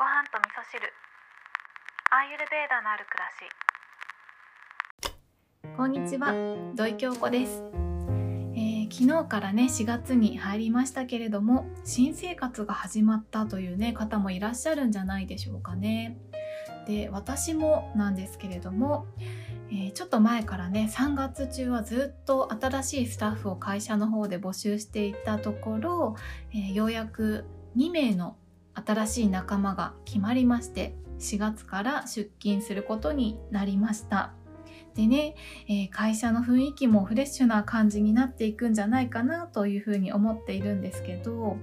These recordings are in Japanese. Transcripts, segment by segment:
ご飯と味噌汁。アーユルベーダのある暮らし。こんにちは、土井京子です、えー昨日からね4月に入りましたけれども新生活が始まったというね方もいらっしゃるんじゃないでしょうかね。で私もなんですけれども、えーちょっと前からね3月中はずっと新しいスタッフを会社の方で募集していたところ、えーようやく2名の新しい仲間が決まりまして4月から出勤することになりましたでね、えー会社の雰囲気もフレッシュな感じになっていくんじゃないかなというふうに思っているんですけど、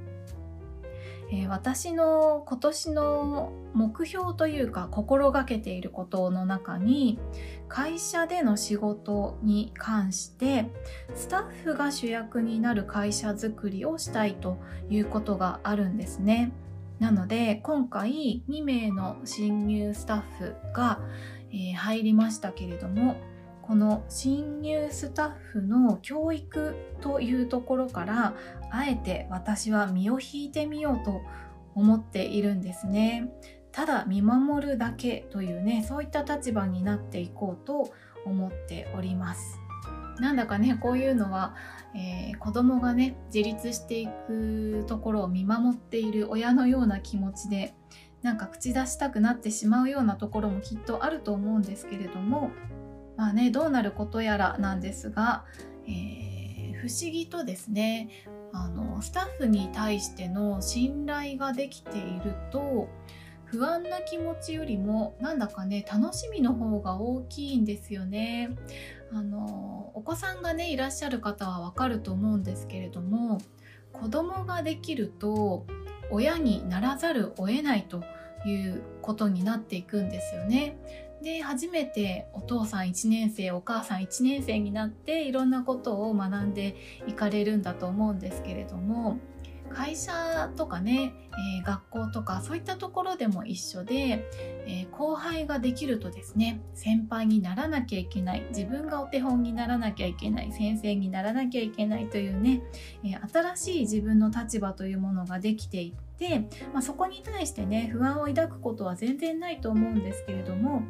えー私の今年の目標というか心がけていることの中に会社での仕事に関してスタッフが主役になる会社づくりをしたいということがあるんですね。なので今回2名の新入スタッフが、えー入りましたけれどもこの新入スタッフの教育というところからあえて私は身を引いてみようと思っているんですね。ただ見守るだけというねそういった立場になっていこうと思っております。なんだかねこういうのは、えー子供がね自立していくところを見守っている親のような気持ちでなんか口出したくなってしまうようなところもきっとあると思うんですけれどもまあねどうなることやらなんですが、えー不思議とですねあのスタッフに対しての信頼ができていると不安な気持ちよりもなんだかね楽しみの方が大きいんですよね。あのお子さんがねいらっしゃる方はわかると思うんですけれども子供ができると親にならざるを得ないということになっていくんですよね。で初めてお父さん1年生お母さん1年生になっていろんなことを学んでいかれるんだと思うんですけれども会社とかね、えー学校とかそういったところでも一緒で、えー後輩ができるとですね先輩にならなきゃいけない自分がお手本にならなきゃいけない先生にならなきゃいけないというね、えー新しい自分の立場というものができていって、まあ、そこに対してね不安を抱くことは全然ないと思うんですけれども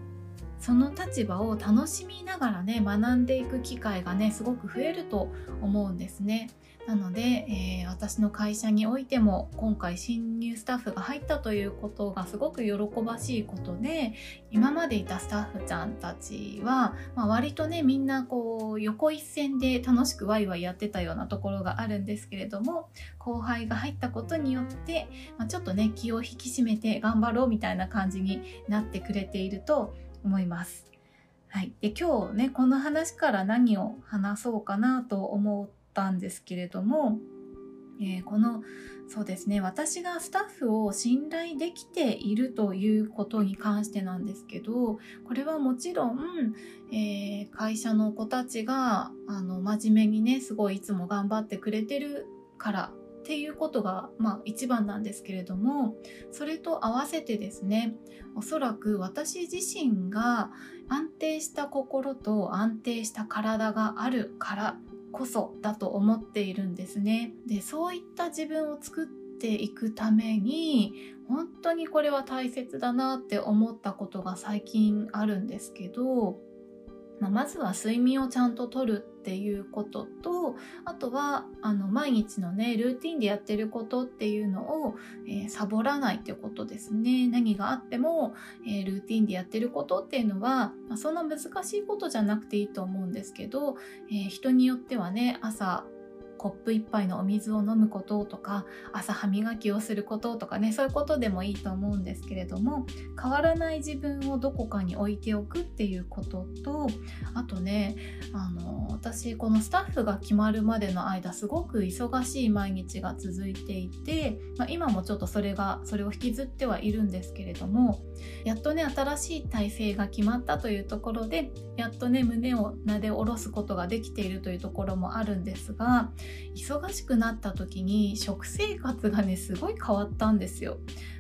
その立場を楽しみながらね学んでいく機会がねすごく増えると思うんですね。なので、えー私の会社においても今回新入スタッフが入ったということがすごく喜ばしいことで今までいたスタッフちゃんたちは、まあ、割とねみんなこう横一線で楽しくワイワイやってたようなところがあるんですけれども後輩が入ったことによって、まあ、ちょっとね気を引き締めて頑張ろうみたいな感じになってくれていると思います。はい、で今日ねこの話から何を話そうかなと思ったんですけれども、えーこのそうですね私がスタッフを信頼できているということに関してなんですけどこれはもちろん、えー会社の子たちがあの真面目にねすごいいつも頑張ってくれてるからっていうことが、まあ、一番なんですけれどもそれと合わせてですねおそらく私自身が安定した心と安定した体があるからこそだと思っているんですね。でそういった自分を作っていくために本当にこれは大切だなって思ったことが最近あるんですけど、まあまずは睡眠をちゃんととるっていうこととあとはあの毎日のねルーティンでやってることっていうのを、えーサボらないっていうことですね。何があっても、えールーティンでやってることっていうのは、まあそんな難しいことじゃなくていいと思うんですけど、えー人によってはね朝コップ一杯のお水を飲むこととか朝歯磨きをすることとかねそういうことでもいいと思うんですけれども変わらない自分をどこかに置いておくっていうこととあとねあの私このスタッフが決まるまでの間すごく忙しい毎日が続いていて、まあ、今もちょっとそれがそれを引きずってはいるんですけれどもやっとね新しい体制が決まったというところでやっとね胸をなで下ろすことができているというところもあるんですが忙しくなった時に食生活がねすごい変わったんですよ、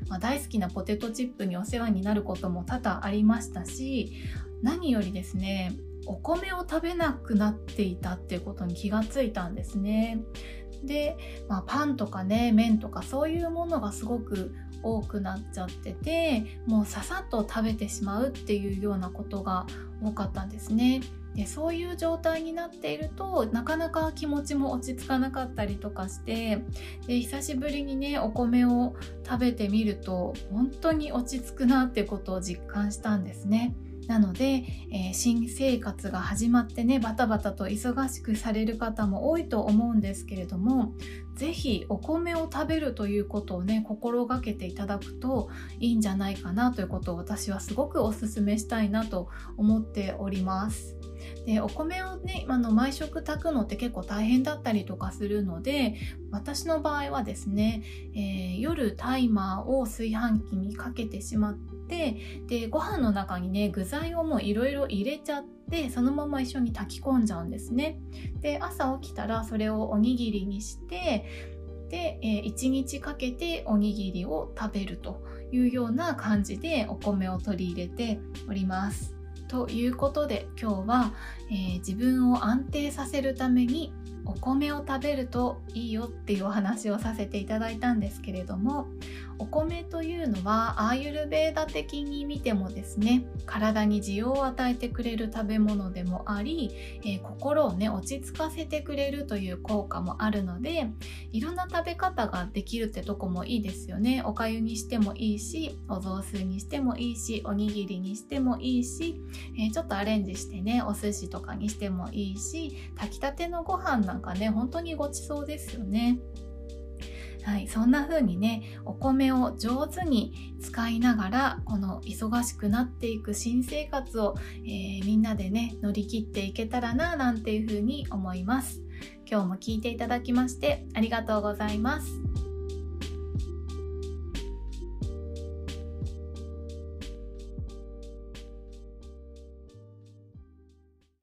まあ、大好きなポテトチップにお世話になることも多々ありましたし何よりですねお米を食べなくなっていたっていうことに気がついたんですね。で、まあ、パンとかね麺とかそういうものがすごく多くなっちゃっててもうささっと食べてしまうっていうようなことが多かったんですね。でそういう状態になっているとなかなか気持ちも落ち着かなかったりとかしてで久しぶりにねお米を食べてみると本当に落ち着くなってことを実感したんですね。なので、えー、新生活が始まってねバタバタと忙しくされる方も多いと思うんですけれども是非お米を食べるということをね心がけていただくといいんじゃないかなということを私はすごくお勧めしたいなと思っております。でお米をねあの毎食炊くのって結構大変だったりとかするので私の場合はですね、えー、夜タイマーを炊飯器にかけてしまってでご飯の中にね具材をもういろいろ入れちゃってそのまま一緒に炊き込んじゃうんですね。で朝起きたらそれをおにぎりにしてで、えー、1日かけておにぎりを食べるというような感じでお米を取り入れております。ということで今日は、えー、自分を安定させるためにお米を食べるといいよっていうお話をさせていただいたんですけれどもお米というのはアーユルベーダ的に見てもですね体に需要を与えてくれる食べ物でもあり、えー、心をね落ち着かせてくれるという効果もあるのでいろんな食べ方ができるってとこもいいですよね。おかゆにしてもいいしお雑炊にしてもいいしおにぎりにしてもいいし、えー、ちょっとアレンジしてねお寿司とかにしてもいいし炊きたてのご飯なんかね本当にごちそうですよね。はい、そんな風にねお米を上手に使いながらこの忙しくなっていく新生活を、えー、みんなでね乗り切っていけたらななんていう風に思います今日も聞いていただきましてありがとうございます